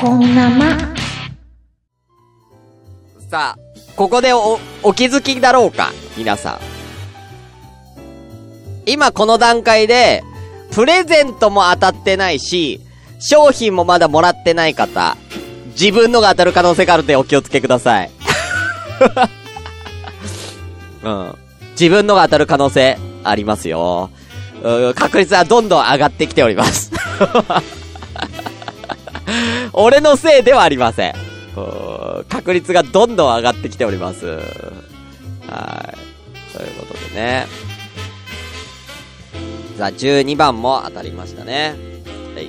こんなま。さあ、ここでお、お気づきだろうか皆さん。今この段階で、プレゼントも当たってないし、商品もまだもらってない方、自分のが当たる可能性があるのでお気をつけください。うん。自分のが当たる可能性ありますよ。確率はどんどん上がってきております。俺のせいではありません。確率がどんどん上がってきております。はい。ということでね。さあ、12番も当たりましたね。はい。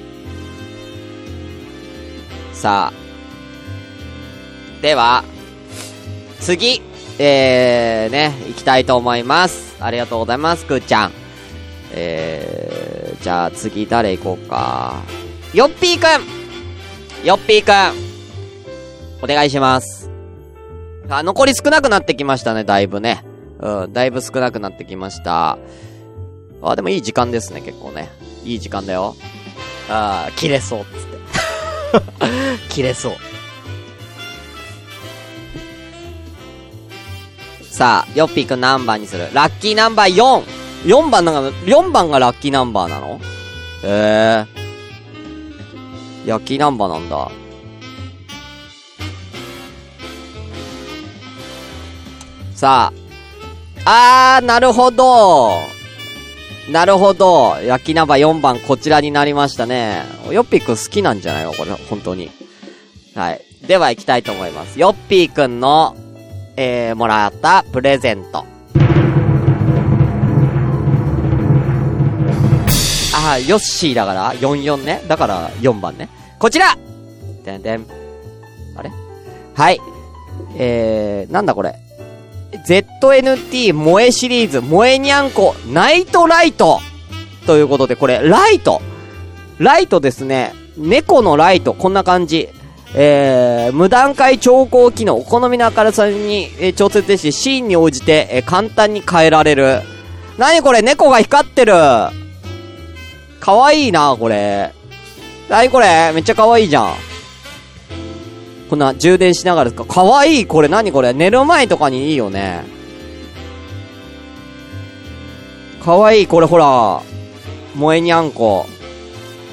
さあ。では、次、えー、ね、行きたいと思います。ありがとうございます、くーちゃん。えー、じゃあ次誰行こうか。よっぴーくんよっぴーくんお願いします。あ、残り少なくなってきましたね、だいぶね。うん、だいぶ少なくなってきました。あ、でもいい時間ですね、結構ね。いい時間だよ。あー、切れそう、つって。切れそう。さあ、ヨッピーくん何番にするラッキーナンバー 4! 4番なんか、4番がラッキーナンバーなの？へえー。ラッキーナンバーなんだ。さあ。あー、なるほど。なるほど。ラッキーナンバー4番、こちらになりましたね。ヨッピーくん好きなんじゃないの？これ、本当に。はい。では行きたいと思います。ヨッピーくんのえー、もらったプレゼント。ああ、ヨッシーだから、44ね。だから4番ね。こちらてんてん。あれ？はい。えー、なんだこれ？ZNT 萌えシリーズ、萌えにゃんこ、ナイトライトということで、これ、ライトライトですね。猫のライト、こんな感じ。えー、無段階調光機能、お好みの明るさに、えー、調節でし、シーンに応じて、えー、簡単に変えられる。なにこれ？猫が光ってるかわいいな、これ。なにこれ？めっちゃかわいいじゃん。こんな充電しながらですか？かわいいこれ何これ？寝る前とかにいいよね。かわいいこれほら。萌えにゃんこ。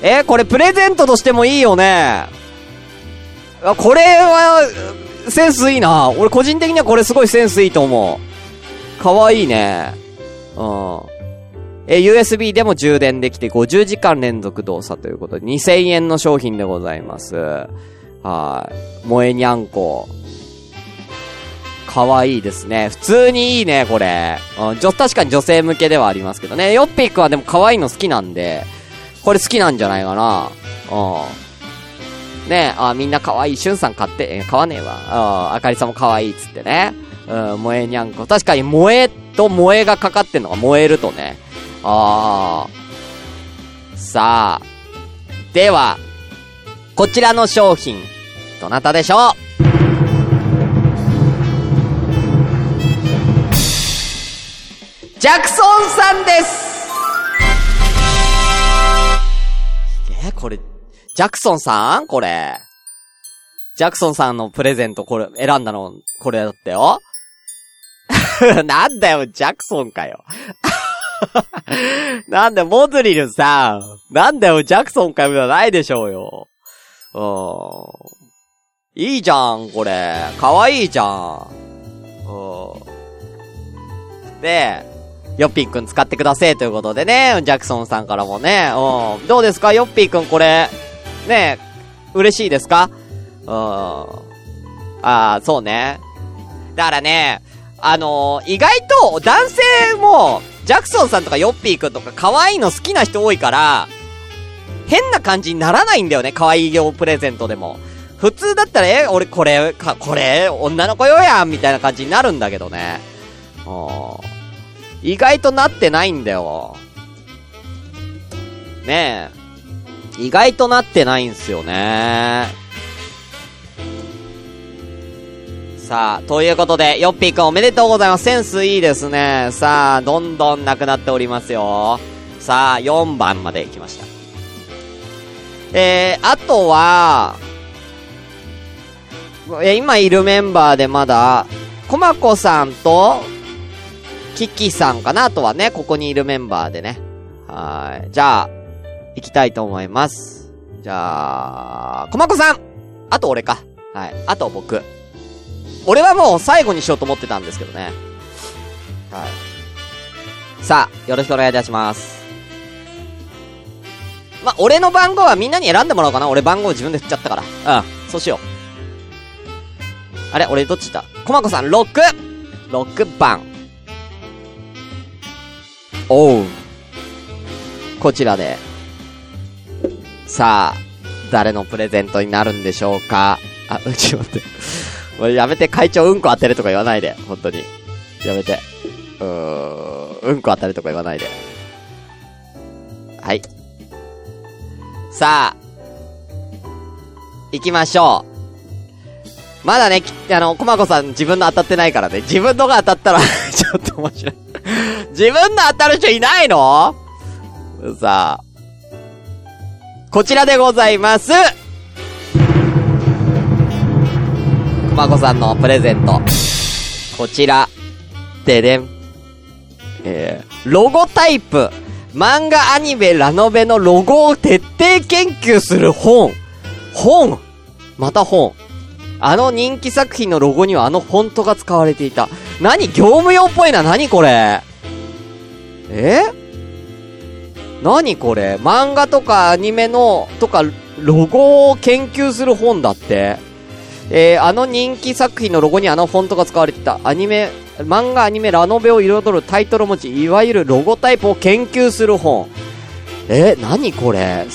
えこれプレゼントとしてもいいよね。これは、センスいいな。俺個人的にはこれすごいセンスいいと思う。かわいいね。うん。えー、USB でも充電できて50時間連続動作ということで2000円の商品でございます。はい。萌えにゃんこ。かわいいですね。普通にいいね、これ。うん、確かに女性向けではありますけどね。ヨッピーくんはでも可愛いの好きなんで、これ好きなんじゃないかな。うん。ねあ、みんな可愛い、しゅんさん買って、え、買わねえわ。ああかりさんも可愛いっつってね。うん、萌えにゃんこ。確かに萌えと萌えがかかってんのが燃えるとね。ああ。さあ。では、こちらの商品、どなたでしょう？ジャクソンさんですえ、これ、ジャクソンさん？これ。ジャクソンさんのプレゼントこれ、選んだの、これだったよ。なんだよ、ジャクソンかよ。なんだよ、モズリルさん。なんだよ、ジャクソンかよ、じゃないでしょうよ。うん。いいじゃん、これ。かわいいじゃん。うん。で、ヨッピーくん使ってくださいということでね、ジャクソンさんからもね、うん。どうですか、ヨッピーくんこれ、ね嬉しいですか？うん。ああ、そうね。だからね、あのー、意外と男性も、ジャクソンさんとかヨッピーくんとか可愛いの好きな人多いから、変な感じにならないんだよね、可愛い用プレゼントでも。普通だったら、え、俺これ、か、これ、女の子用やんみたいな感じになるんだけどね。意外となってないんだよ。ねえ。意外となってないんすよね。さあ、ということで、ヨッピーくんおめでとうございます。センスいいですね。さあ、どんどんなくなっておりますよ。さあ、4番まで来ました。えー、あとは、え、今いるメンバーでまだ、コマコさんと、キキさんかな？あとはね、ここにいるメンバーでね。はい。じゃあ、行きたいと思います。じゃあ、コマコさんあと俺か。はい。あと僕。俺はもう最後にしようと思ってたんですけどね。はい。さあ、よろしくお願いいたします。ま俺の番号はみんなに選んでもらおうかな。俺番号自分で振っちゃったから。うん。そうしよう。あれ俺どっちだ？コマコさん 6!6 番。おう。こちらで。さあ、誰のプレゼントになるんでしょうか？あ、うち待って。俺やめて会長うんこ当てるとか言わないで。本当に。やめて。うーん、うんこ当たるとか言わないで。はい。さあ、行きましょう。まだね、あの、コマコさん自分の当たってないからね。自分のが当たったら ちょっと面白い自分の当たる人いないの？さあ。こちらでございます。コマコさんのプレゼント。こちら。ででん。えー、ロゴタイプ。漫画アニメラノベのロゴを徹底研究する本。本また本。あの人気作品のロゴにはあのフォントが使われていた。何業務用っぽいな、何これえ？何これ漫画とかアニメの、とか、ロゴを研究する本だって。えー、あの人気作品のロゴにあのフォントが使われてた。アニメ、漫画アニメラノベを彩るタイトル文字、いわゆるロゴタイプを研究する本。え、何これ？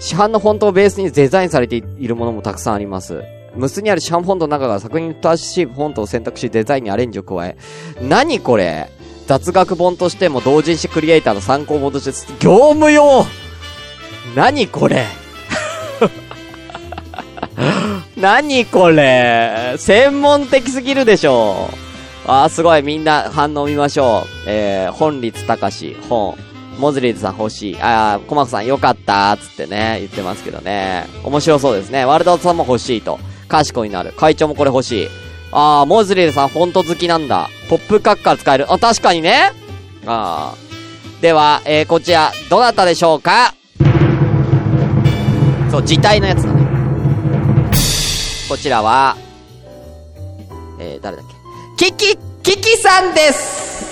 市販のフォントをベースにデザインされているものもたくさんあります。無数にある市販フォントの中から作品にふさわしいフォントを選択しデザインにアレンジを加え。何これ？雑学本としても同人誌クリエイターの参考本として、業務用何これ？何これ？専門的すぎるでしょあーすごいみんな反応見ましょう。えー、本立隆本。モズリーズさん欲しい。あー、コマコさんよかったっつってね、言ってますけどね。面白そうですね。ワールドさんも欲しいと。賢いになる。会長もこれ欲しい。あー、モズリーズさんフォント好きなんだ。ポップカッカー使える。あ、確かにね。あー。では、えー、こちら、どなたでしょうか？そう、字体のやつだ。こちらは、えー、誰だっけ？キキ、キキさんです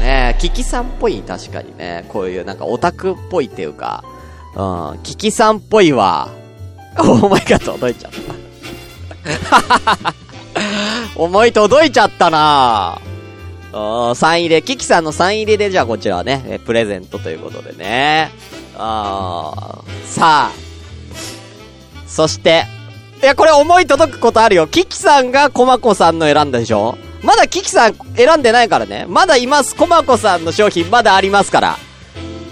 ねえキキさんっぽい、確かにね。こういうなんかオタクっぽいっていうか、うん、キキさんっぽいわ。思いが届いちゃった。思い届いちゃったなぁ。サイン入れ、キキさんのサイン入れでじゃあこちらはね、プレゼントということでね。あさあ。そして、いや、これ思い届くことあるよ。キキさんがコマコさんの選んだでしょ？まだキキさん選んでないからね。まだいます。コマコさんの商品まだありますから。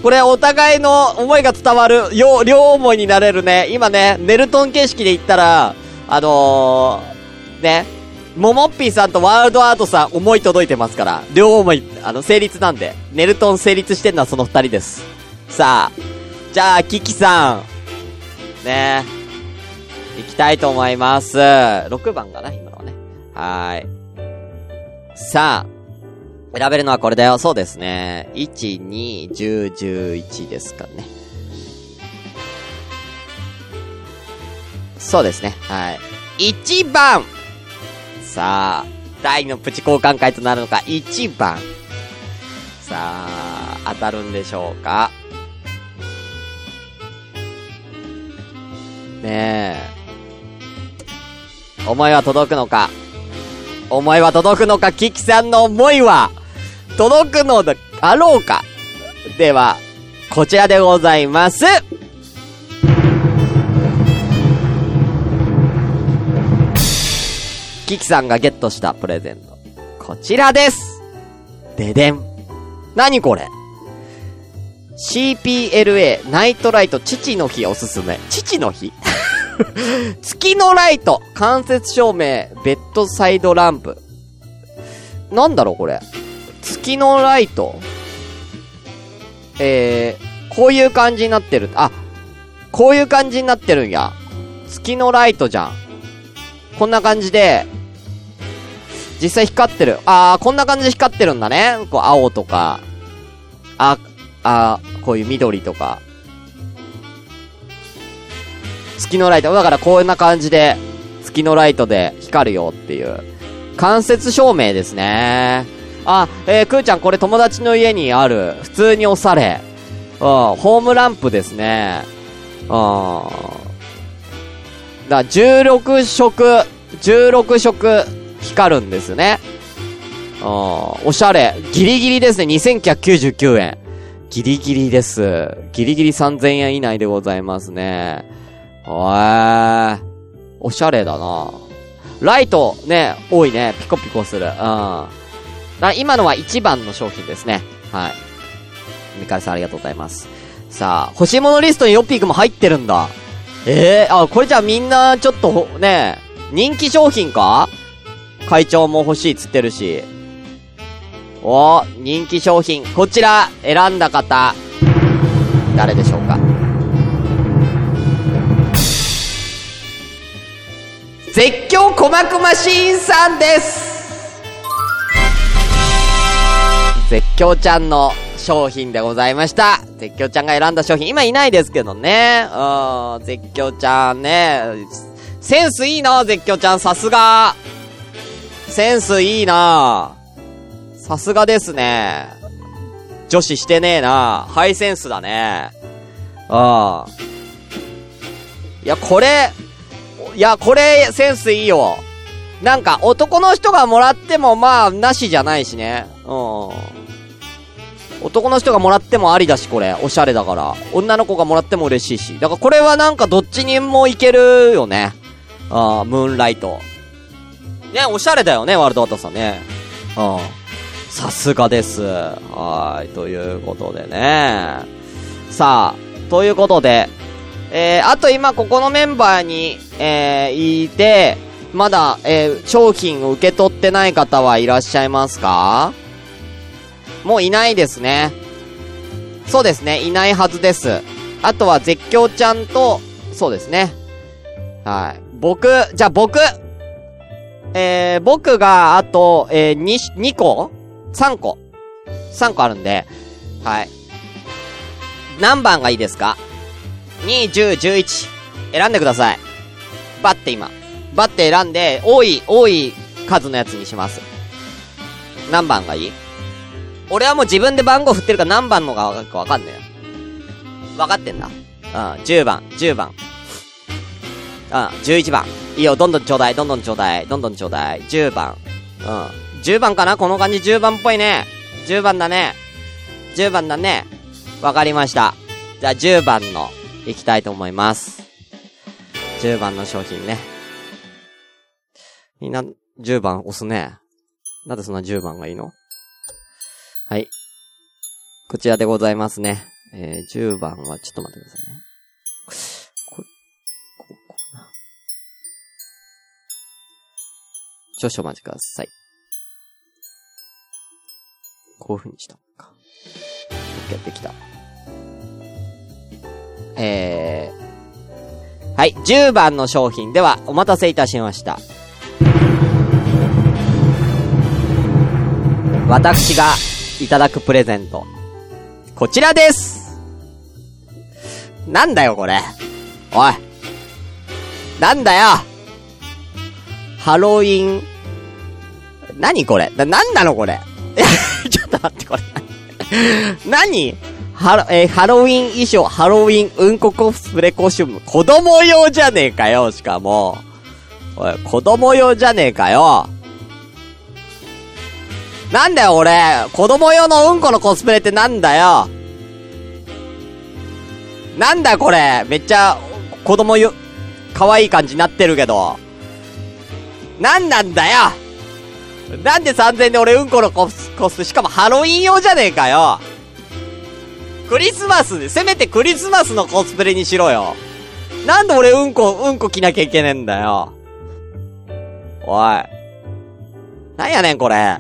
これお互いの思いが伝わる、両、両思いになれるね。今ね、ネルトン形式で言ったら、あのー、ね、モモッピーさんとワールドアートさん思い届いてますから、両思い、あの、成立なんで、ネルトン成立してるのはその二人です。さあ、じゃあ、キキさん、ね、行きたいと思います。6番かな、今のはね。はい。さあ、選べるのはこれだよ。そうですね。1、2、10、11ですかね。そうですね。はい。1番さあ、大のプチ交換会となるのか、1番。さあ、当たるんでしょうか。ねえ。思いは届くのか？思いは届くのか、キキさんの思いは、届くのだ、あろうか？では、こちらでございます。キキさんがゲットしたプレゼント。こちらですででん。何これ ?CPLA ナイトライト父の日おすすめ。父の日？月のライト間接照明ベッドサイドランプ。なんだろうこれ。月のライトえー、こういう感じになってる。あ、こういう感じになってるんや。月のライトじゃん。こんな感じで、実際光ってる。あー、こんな感じで光ってるんだね。こう、青とか、あ、あこういう緑とか。月のライト。だからこんな感じで、月のライトで光るよっていう。間接照明ですね。あ、えー、くーちゃんこれ友達の家にある。普通に押され。うん、ホームランプですね。うん。だ、16色、16色光るんですね。うん、おしゃれ。ギリギリですね。2999円。ギリギリです。ギリギリ3000円以内でございますね。おー。おしゃれだな。ライト、ね、多いね。ピコピコする。うん。だ今のは1番の商品ですね。はい。ミカルさんありがとうございます。さあ、欲しいものリストにヨッピークも入ってるんだ。ええー、あ、これじゃあみんなちょっと、ね、人気商品か？会長も欲しいっつってるし。お人気商品。こちら、選んだ方、誰でしょうか？絶叫鼓膜マシーンさんです絶叫ちゃんの商品でございました。絶叫ちゃんが選んだ商品、今いないですけどね。うん、絶叫ちゃんね。センスいいな、絶叫ちゃん、さすが。センスいいなさすがですね。女子してねえなハイセンスだね。うん。いや、これ、いや、これ、センスいいよ。なんか、男の人がもらっても、まあ、なしじゃないしね。うん。男の人がもらってもありだし、これ。おしゃれだから。女の子がもらっても嬉しいし。だからこれはなんかどっちにもいけるよね。ああ、ムーンライト。ね、おしゃれだよね、ワールドワットさんね。うん。さすがです。はい、ということでね。さあ、ということで、えー、あと今ここのメンバーに、えー、いて、まだ、えー、商品を受け取ってない方はいらっしゃいますか？もういないですね。そうですね、いないはずです。あとは絶叫ちゃんと、そうですね。はい。僕、じゃあ僕、えー、僕が、あと、えー、2、2個 ?3 個 ?3 個あるんで、はい。何番がいいですか？2101。選んでください。バッて今。バッて選んで、多い、多い数のやつにします。何番がいい？俺はもう自分で番号振ってるから何番のがわかんねえ。わかってんだ。うん、10番、10番。うん、11番。いいよ、どんどんちょうだい、どんどんちょうだい、どんどんちょうだい。10番。うん。10番かな？この感じ10番っぽいね。10番だね。10番だね。わかりました。じゃあ10番の、いきたいと思います。10番の商品ね。みんな、10番押すね。なんでそんな10番がいいの？はい。こちらでございますね。えー、10番は、ちょっと待ってくださいね。こ、こ、こな。少々お待ちください。こういう風にしたか。OK、できた。えー、はい、10番の商品では、お待たせいたしました。私がいただくプレゼント。こちらですなんだよ、これ。おい。なんだよハロウィン、何これな、なんなのこれ。ちょっと待って、これ。何？ハロ、えー、ハロウィン衣装、ハロウィンうんこコスプレコスチューム。子供用じゃねえかよ、しかも。おい、子供用じゃねえかよ。なんだよ俺、子供用のうんこのコスプレってなんだよ。なんだこれ、めっちゃ、子供よ、可愛い感じになってるけど。なんなんだよなんで3000で俺うんこのコス、コス、しかもハロウィン用じゃねえかよ。クリスマスで、せめてクリスマスのコスプレにしろよ。なんで俺うんこ、うんこ着なきゃいけねえんだよ。おい。なんやねんこれ。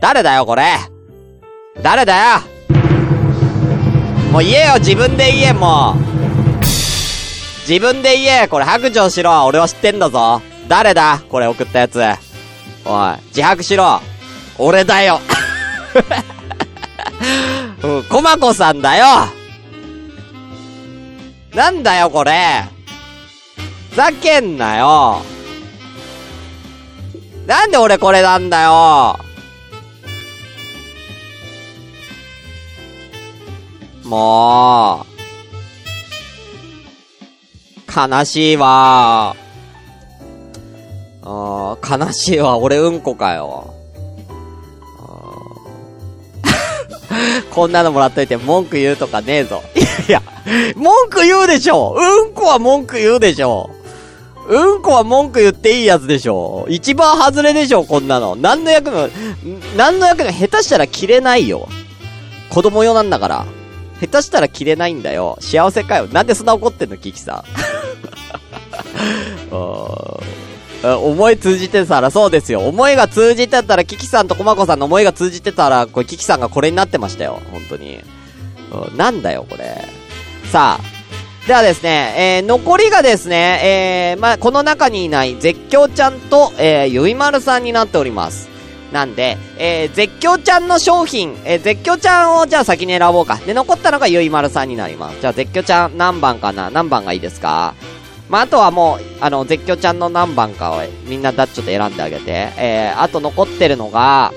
誰だよ、これ誰だよもう言えよ、自分で言え、もう自分で言えこれ白状しろ俺は知ってんだぞ誰だ？これ送ったやつ。おい、自白しろ俺だよ うん、コマコさんだよ。なんだよこれ。ざけんなよ。なんで俺これなんだよ。もう、悲しいわ。あ悲しいわ。俺うんこかよ。こんなのもらっといて文句言うとかねえぞ。いや、文句言うでしょうんこは文句言うでしょうんこは文句言っていいやつでしょ一番外れでしょこんなの。何の役も、何の役も下手したら切れないよ。子供用なんだから。下手したら切れないんだよ。幸せかよ。なんでそんな怒ってんのキキさん。思い通じてたらそうですよ。思いが通じてたら、キキさんとコマコさんの思いが通じてたら、これキキさんがこれになってましたよ。本当に。うん、なんだよ、これ。さあ。ではですね、えー、残りがですね、えー、まあ、この中にいない絶叫ちゃんと、えー、ゆいまるさんになっております。なんで、えー、絶叫ちゃんの商品、えー、絶叫ちゃんをじゃあ先に選ぼうか。で、残ったのがゆいまるさんになります。じゃあ絶叫ちゃん何番かな？何番がいいですか？まあ、あとはもう、あの、絶叫ちゃんの何番かをみんなだちょっと選んであげて。えー、あと残ってるのが、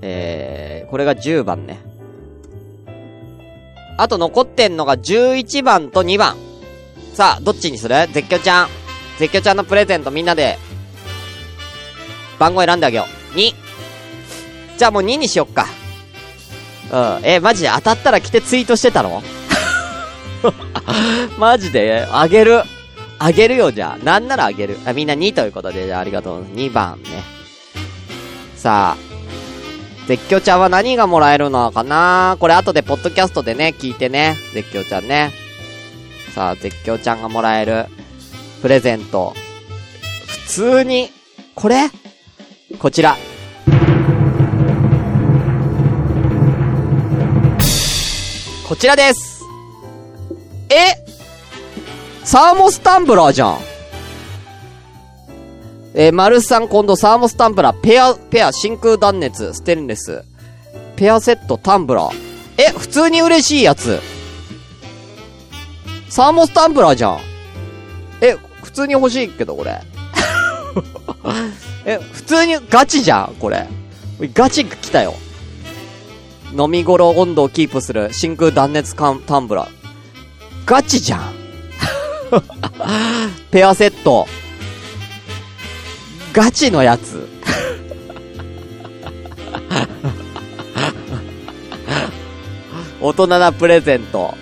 えー、これが10番ね。あと残ってんのが11番と2番。さあ、どっちにする？絶叫ちゃん。絶叫ちゃんのプレゼントみんなで、番号選んであげよう。2。じゃあもう2にしよっか。うん。えマジで当たったら来てツイートしてたの？マジで？あげる。あげるよ、じゃあ。なんならあげる。あ、みんな2ということで、じゃあありがとう。2番ね。さあ。絶叫ちゃんは何がもらえるのかな？これ後でポッドキャストでね、聞いてね。絶叫ちゃんね。さあ、絶叫ちゃんがもらえるプレゼント。普通に、これ？こちら。こちらですえサーモスタンブラーじゃん。えー、マルさん今度サーモスタンブラー、ペア、ペア、真空断熱、ステンレス。ペアセット、タンブラー。え、普通に嬉しいやつ。サーモスタンブラーじゃん。え、普通に欲しいけど、これ。え、普通にガチじゃん、これ。ガチ来たよ。飲み頃温度をキープする真空断熱タンブラー。ガチじゃん。ペアセット。ガチのやつ。大人なプレゼント。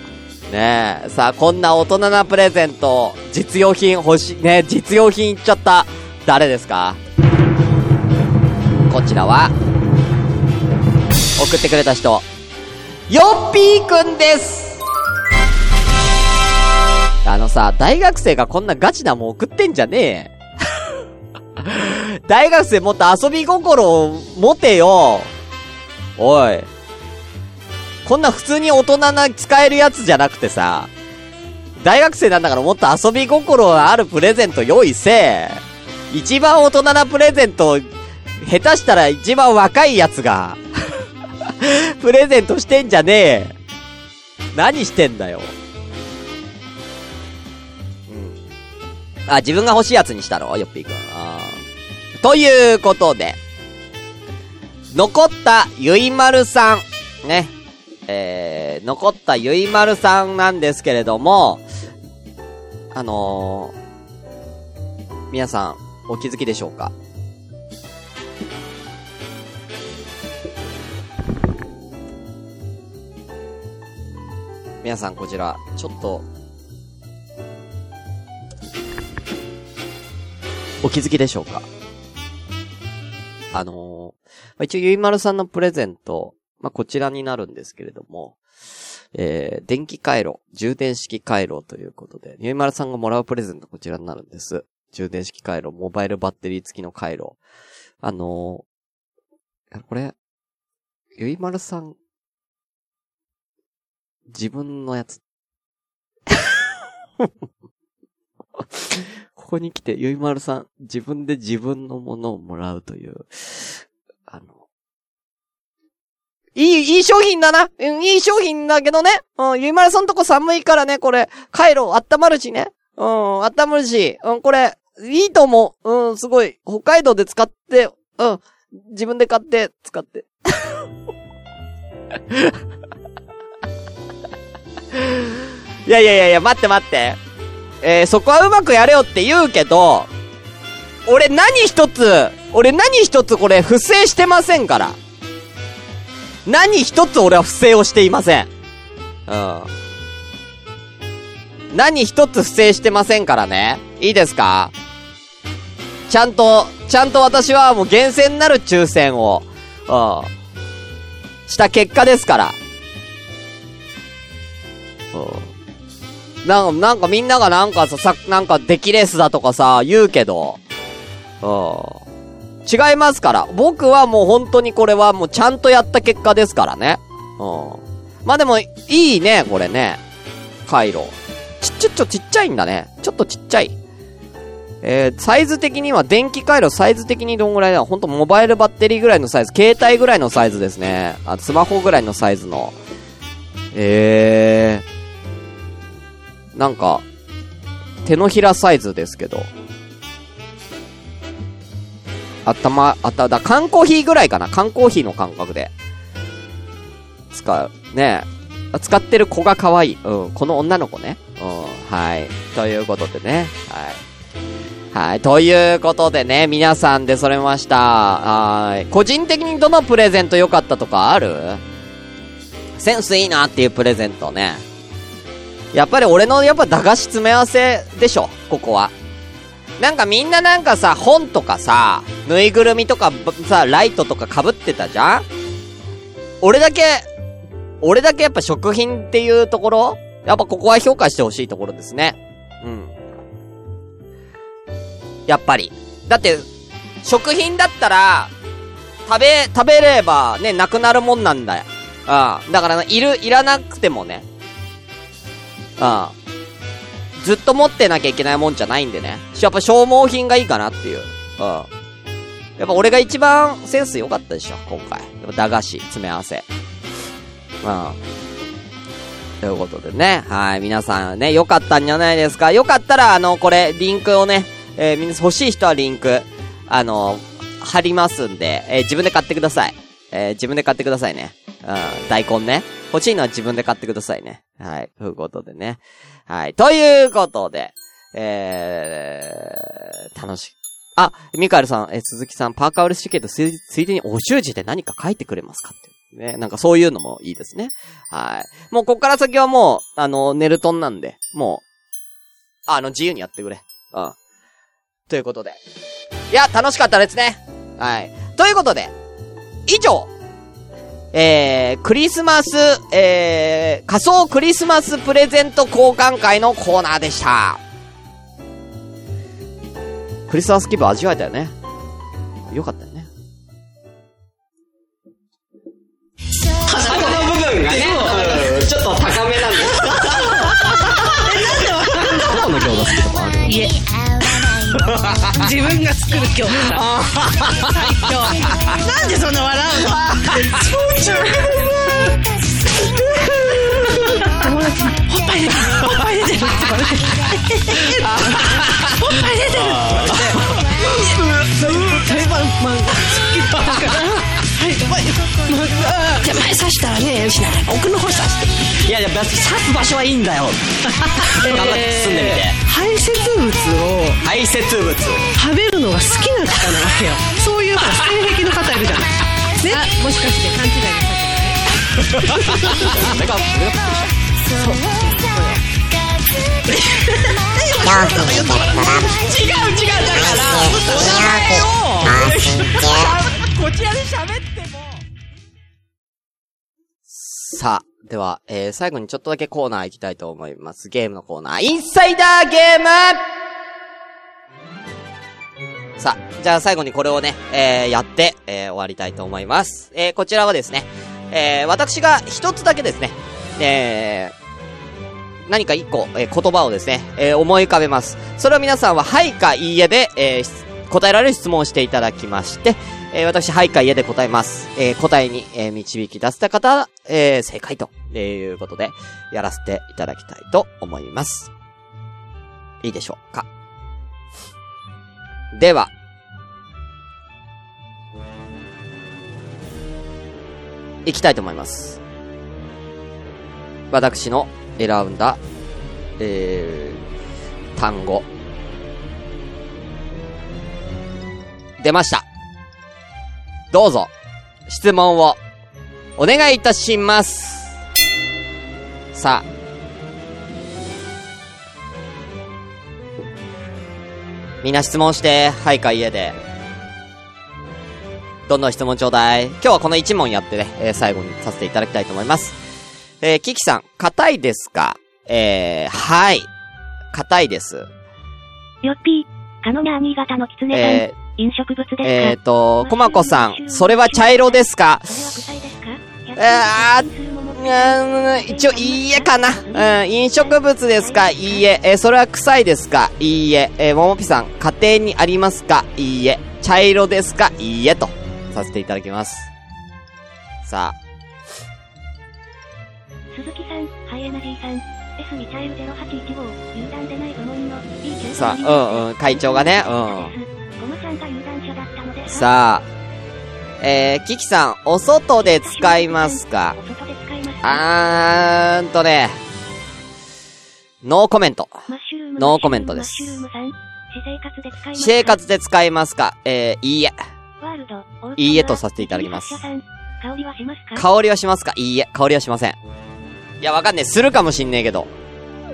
ねえ。さあ、こんな大人なプレゼント、実用品欲しい、ね実用品いっちゃった。誰ですか？こちらは、送ってくれた人、よっぴーくんですあのさ、大学生がこんなガチなもん送ってんじゃねえ。大学生もっと遊び心を持てよ。おい。こんな普通に大人な使えるやつじゃなくてさ、大学生なんだからもっと遊び心あるプレゼント用意せ一番大人なプレゼント、下手したら一番若いやつが プレゼントしてんじゃねえ。何してんだよ。あ、自分が欲しいやつにしたろ？よっぴーくん。ということで、残ったゆいまるさん、ね。えー、残ったゆいまるさんなんですけれども、あのー、皆さん、お気づきでしょうか？皆さんこちら、ちょっと、お気づきでしょうか？あのー、ま、一応ゆいまるさんのプレゼント、まあ、こちらになるんですけれども、えー、電気回路、充電式回路ということで、ゆいまるさんがもらうプレゼントこちらになるんです。充電式回路、モバイルバッテリー付きの回路。あのー、これ、ゆいまるさん、自分のやつ。ここに来て、ゆいまるさん、自分で自分のものをもらうという、あの、いい、いい商品だな。うん、いい商品だけどね。うん、ゆいまるさんとこ寒いからね、これ、カイロ温まるしね。うん、温まるし、うん、これ、いいと思う。うん、すごい。北海道で使って、うん、自分で買って、使って。いやいやいやいや、待って待って。えー、そこはうまくやれよって言うけど、俺何一つ、俺何一つこれ不正してませんから。何一つ俺は不正をしていません。うん。何一つ不正してませんからね。いいですか？ちゃんと、ちゃんと私はもう厳選なる抽選を、うん。した結果ですから。うん。なんか、なんかみんながなんかさ、さ、なんか出来レースだとかさ、言うけど、うん。違いますから。僕はもう本当にこれはもうちゃんとやった結果ですからね。うん。まあでも、いいね、これね。回路。ちっちゃ、ちょ、ちっちゃいんだね。ちょっとちっちゃい。えー、サイズ的には電気回路サイズ的にどんぐらいだ？ほんとモバイルバッテリーぐらいのサイズ、携帯ぐらいのサイズですね。あ、スマホぐらいのサイズの。えー。なんか、手のひらサイズですけど。頭、あた、だ、缶コーヒーぐらいかな缶コーヒーの感覚で。使う。ね使ってる子が可愛い。うん。この女の子ね。うん。はい。ということでね。はい。はい。ということでね、皆さんでそれました。はい。個人的にどのプレゼント良かったとかある？センスいいなっていうプレゼントね。やっぱり俺のやっぱ駄菓子詰め合わせでしょ、ここは。なんかみんななんかさ、本とかさ、ぬいぐるみとかさ、ライトとか被ってたじゃん？俺だけ、俺だけやっぱ食品っていうところやっぱここは評価してほしいところですね。うん。やっぱり。だって、食品だったら、食べ、食べればね、なくなるもんなんだよ。うん。だから、いる、いらなくてもね。うん。ずっと持ってなきゃいけないもんじゃないんでね。やっぱ消耗品がいいかなっていう。うん。やっぱ俺が一番センス良かったでしょ、今回。駄菓子、詰め合わせ。うん。ということでね。はい。皆さんね、良かったんじゃないですか。よかったら、あの、これ、リンクをね、えー、みんな欲しい人はリンク、あの、貼りますんで、えー、自分で買ってください。えー、自分で買ってくださいね。うん。大根ね。欲しいのは自分で買ってくださいね。はい。ということでね。はい。ということで、えー、楽しい。あ、ミカエルさん、え、鈴木さん、パーカーウルシケットついでにお習字で何か書いてくれますかって。ね。なんかそういうのもいいですね。はい。もうこっから先はもう、あの、ネルトンなんで、もう、あの、自由にやってくれ。うん。ということで。いや、楽しかったですね。はい。ということで、以上、えー、クリスマス、えー、仮想クリスマスプレゼント交換会のコーナーでした。クリスマス気分味わえたよね。よかったね。自分が作る今日。最強。なんでそんな笑うの？友達に「おっぱい出てるおっぱい出てる」って言われて「おっぱい出てる」って言われて「定番漫画好きだから」手前刺したらねしない奥の方刺していやいや刺す場所はいいんだよ。頑張って進んでみて。排泄物を排泄物食べるのが好きな方なわけよ。そういう性癖の方いるじゃないねもしかして勘違い なさってない俺が俺がそう。違う。違う。だからこちらで喋ってさあ、では、えー、最後にちょっとだけコーナー行きたいと思います。ゲームのコーナー、インサイダーゲームさあ、じゃあ最後にこれをね、えー、やって、えー、終わりたいと思います。えー、こちらはですね、えー、私が一つだけですね、えー、何か一個、えー言葉をですね、えー思い浮かべます。それを皆さんは、はいかいいえで、えー答えられる質問をしていただきまして、えー私、はいかいいえで答えます。えー答えに、えー導き出せた方、えー正解と、えーいうことで、やらせていただきたいと思います。いいでしょうか？では、いきたいと思います。私の選んだ、えー、単語。出ました。どうぞ、質問を、お願いいたします。さあ。みんな質問して、はいか家で。どんどん質問ちょうだい。今日はこの1問やってね、えー最後にさせていただきたいと思います。えー、キキさん、硬いですか？えー、はい。硬いです。よっぴー、カノナー新潟のキツネさん、え飲食物ですー、か？えーと、コマコさん、それは茶色ですか？それは臭いですか？えーうーん、一応、いいえかな。うん、飲食物ですか？いいえ。えーそれは臭いですか？いいえ。えーももぴさん、家庭にありますか？いいえ。茶色ですか？いいえ。と、させていただきます。さあ、ハイエナジーさん、S ミチャイル0815、有段でない部門の B 級さあ、うんうん、会長がね、うん。さんが有段者だったので、さあ、えー、キキさん、お外で使いますか？お外で使います。かあーんとね、ノーコメント。ノーコメントです。私生活で使いますか？えー、いいえ。いいえとさせていただきます。発射さん香りはしますか？香りはしますか？いいえ、香りはしません。いや、わかんねえ。するかもしんねえけど。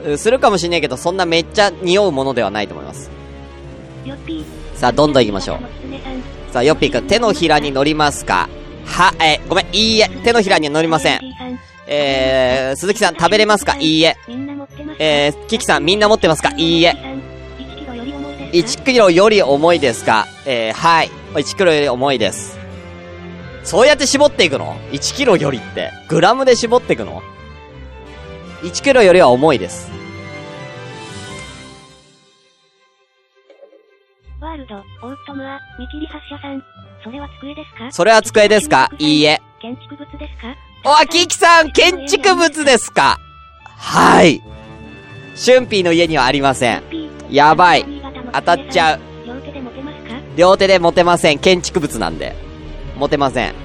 うするかもしんねえけど、そんなめっちゃ匂うものではないと思います。さあ、どんどん行きましょう。さあ、ヨッピーくん、手のひらに乗りますか？は、えーごめん、いいえ。手のひらには乗りません。えー、鈴木さん、食べれますか？いいえ。えー、キキさん、みんな持ってますか？いいえ。1キロより重いですか1キロより重いですか？えー、はい。1キロより重いです。そうやって絞っていくの ?1 キロよりって。グラムで絞っていくの？?1 キロよりは重いです。ワールド、オートムア、見切り発射さん。それは机ですか？それは机ですか？いいえ。建築物ですか？お、キキさん、建築物ですか？はい。シュンピーの家にはありません。やばい。当たっちゃう。両手で持てますか？両手で持てません。建築物なんで。持てません。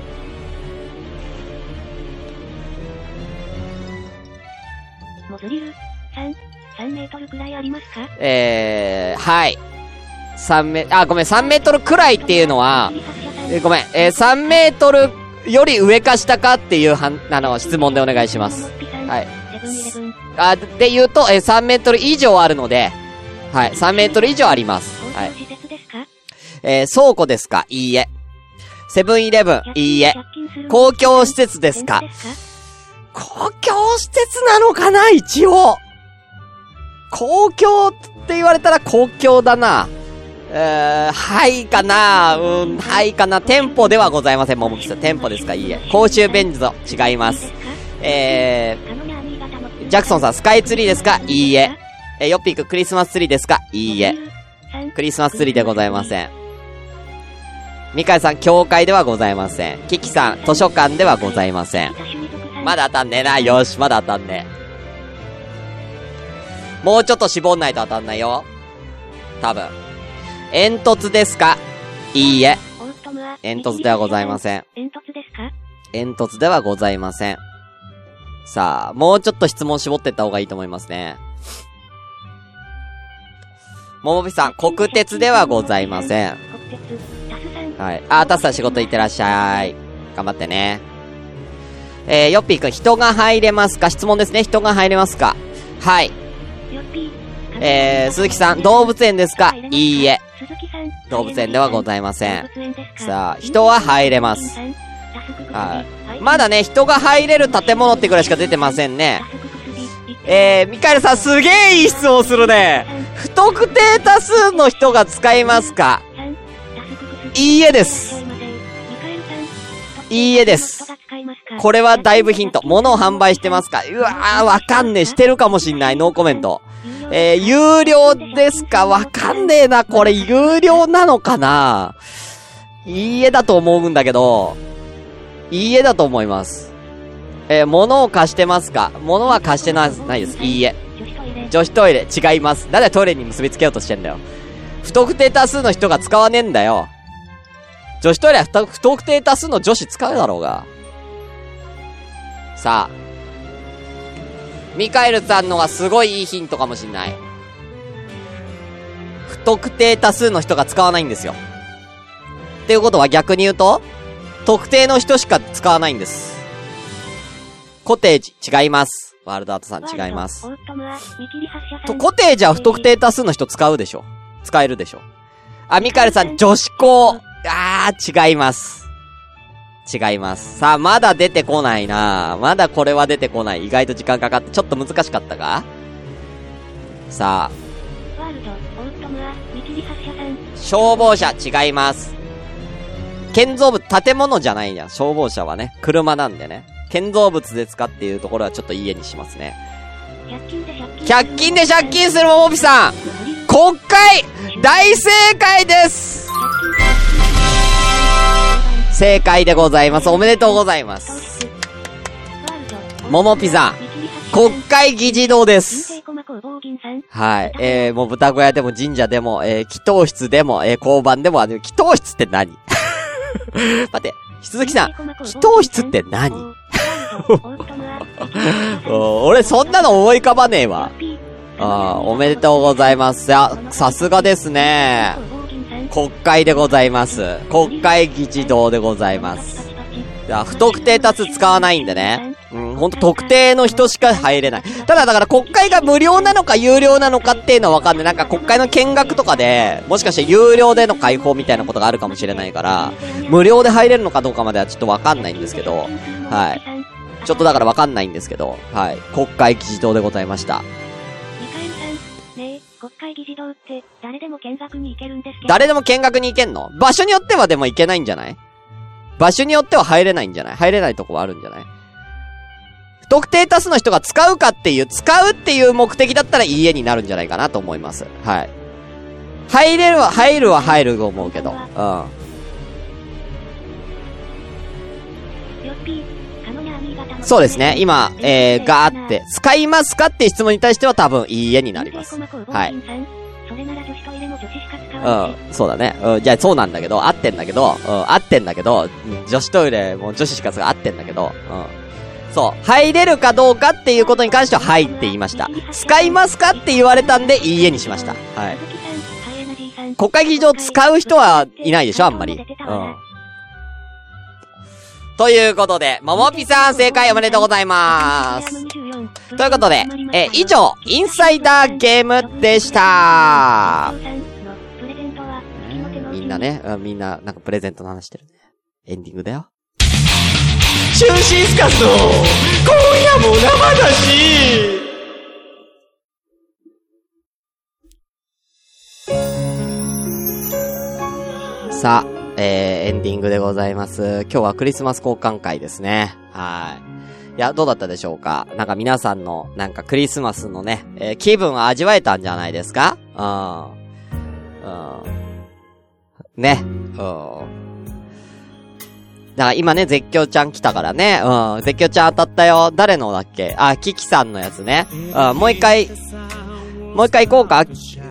モズリル、3、3メートルくらいありますか？えー、はい。3メ、あ、ごめん、3メートルくらいっていうのは、えーごめん、えー、3メートルより上か下かっていうはん、あの、質問でお願いします。はい。あ、で言うと、えー、3メートル以上あるので、はい、3メートル以上あります。はいえー、倉庫ですか？いいえ。セブンイレブンいいえ。公共施設ですか？公共施設なのかな一応。公共って言われたら公共だな。えー、はいかなうん、はいかな店舗ではございません、ももきさん。店舗ですか？いいえ。公衆便所、違います。えー、ジャクソンさん、スカイツリーですか？いいえ。えー、ヨッピーク、クリスマスツリーですか？いいえ。クリスマスツリーでございません。ミカエさん、教会ではございません。キキさん、図書館ではございません。まだ当たんねえな。よし、まだ当たんねえ。もうちょっと絞んないと当たんないよ。多分。煙突ですか？いいえ。煙突ではございません。煙突ですか？煙突ではございません。さあ、もうちょっと質問絞ってった方がいいと思いますね。ももびさん、国鉄ではございません。国鉄、タスさん。はい。あ、タスさん仕事行ってらっしゃい。頑張ってね。えー、ヨッピーくん、人が入れますか？質問ですね。人が入れますか？はい。えー、鈴木さん、動物園ですか？いいえ。動物園ではございませんさあ人は入れます。はい。まだね、人が入れる建物ってぐらいしか出てませんね。えー、ミカエルさん、すげえいい質問するね。不特定多数の人が使いますか？いいえです。いいえです。これはだいぶヒント。物を販売してますか？うわー、わかんねえ。してるかもしんない。ノーコメント。えー、有料ですか？わかんねえな。これ、有料なのかな？いいえだと思うんだけど、いいえだと思います。えー、物を貸してますか？物は貸してなないです。いいえ。女子トイレ、違います。なんでトイレに結びつけようとしてんだよ。不特定多数の人が使わねえんだよ。女子トイレは不特定多数の女子使うだろうが。さあ。ミカエルさんのがすごいいいヒントかもしんない。不特定多数の人が使わないんですよ。っていうことは逆に言うと、特定の人しか使わないんです。コテージ、違います。ワールドアートさん違います。と、コテージは不特定多数の人使うでしょ使えるでしょあ、ミカエルさん、女子校。あー、違います。違います。さあ、まだ出てこないなまだこれは出てこない。意外と時間かかって、ちょっと難しかったか？さあ、消防車、違います。建造物、建物じゃないや。消防車はね、車なんでね。建造物ですかっていうところはちょっといい絵にしますね。100均で借金。100均で借金するももぴさん国会大正解です正解でございます。おめでとうございます。ももぴさん、国会議事堂です。はい。えー、もう豚小屋でも神社でも、えー、祈祷室でも、えー、交番でも、あの、祈祷室って何？待って、鈴木さん、祈祷室って何？俺そんなの思い浮かばねえわ。ああ、おめでとうございます。や、さすがですね。国会でございます。国会議事堂でございます。いや、不特定多数使わないんでね。うん、ほんと特定の人しか入れない。ただだから国会が無料なのか有料なのかっていうのはわかんない。なんか国会の見学とかで、もしかして有料での開放みたいなことがあるかもしれないから、無料で入れるのかどうかまではちょっとわかんないんですけど、はい。ちょっとだからわかんないんですけど、はい。国会議事堂でございました。国会議事堂って、誰でも見学に行けるんですけど。誰でも見学に行けんの？場所によってはでも行けないんじゃない？場所によっては入れないんじゃない？入れないとこはあるんじゃない？不特定多数の人が使うかっていう、使うっていう目的だったらいい絵になるんじゃないかなと思います。はい。入れるは、入るは入ると思うけど。うん。よっぴー、そうですね。今、えー、ガーって、使いますかって質問に対しては多分いい絵になります。はい。それなら女子トイレも女子しか使わない。うん、そうだね。うん、じゃあそうなんだけど、合ってんだけど、うん、合ってんだけど、うん女子トイレも女子しか使う合ってんだけど、うん。そう。入れるかどうかっていうことに関しては、はいって言いました。使いますかって言われたんで、いいえにしました。はい。国会議事堂使う人はいないでしょ、あんまり。うん。ということで、ももぴさん正解おめでとうございます。ということで、えー以上、インサイダーゲームでした。みんなね、うんみんな、なんかプレゼントの話してるね。エンディングだよ。中心スカスの今夜も生だしさあ、えー、エンディングでございます。今日はクリスマス交換会ですね。はい。いや、どうだったでしょうか？なんか皆さんの、なんかクリスマスのね、えー気分を味わえたんじゃないですか？うん。うん。ね。うん。だから今ね、絶叫ちゃん来たからね。うん。絶叫ちゃん当たったよ。誰のだっけ？あ、キキさんのやつね。うん。もう一回、もう一回行こうか。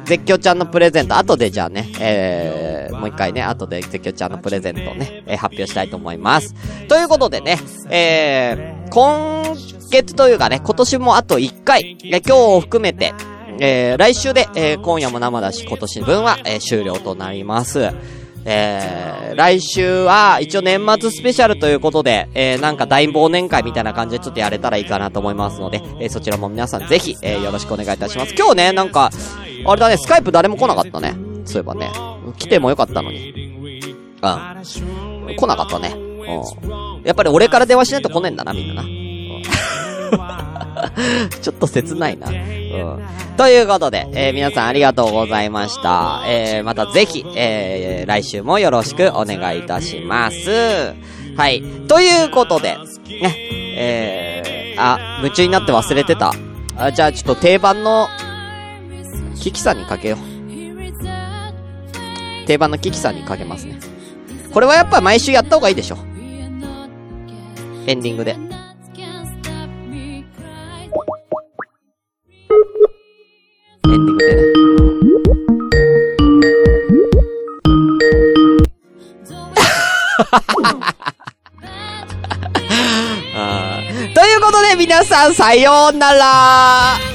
絶叫ちゃんのプレゼント。後でじゃあね、えー、もう一回ね、後で絶叫ちゃんのプレゼントをね、えー発表したいと思います。ということでね、えー、今月というかね、今年もあと1回、え今日を含めて、えー、来週で、えー、今夜も生だし、今年分は、えー終了となります。えー、来週は、一応年末スペシャルということで、えー、なんか大忘年会みたいな感じでちょっとやれたらいいかなと思いますので、えー、そちらも皆さんぜひ、えー、よろしくお願いいたします。今日ね、なんか、あれだね、スカイプ誰も来なかったね。そういえばね。来てもよかったのに。うん。来なかったね。うん。やっぱり俺から電話しないと来ねえんだな、みんなな。うん ちょっと切ないな。うん。ということで、えー皆さんありがとうございました。えーまたぜひ、えー来週もよろしくお願いいたします。はい。ということで、ね、えー、あ、夢中になって忘れてた。あ、じゃあちょっと定番の、キキさんにかけよう。定番のキキさんにかけますね。これはやっぱ毎週やった方がいいでしょ。エンディングで。ということで皆さんさようなら。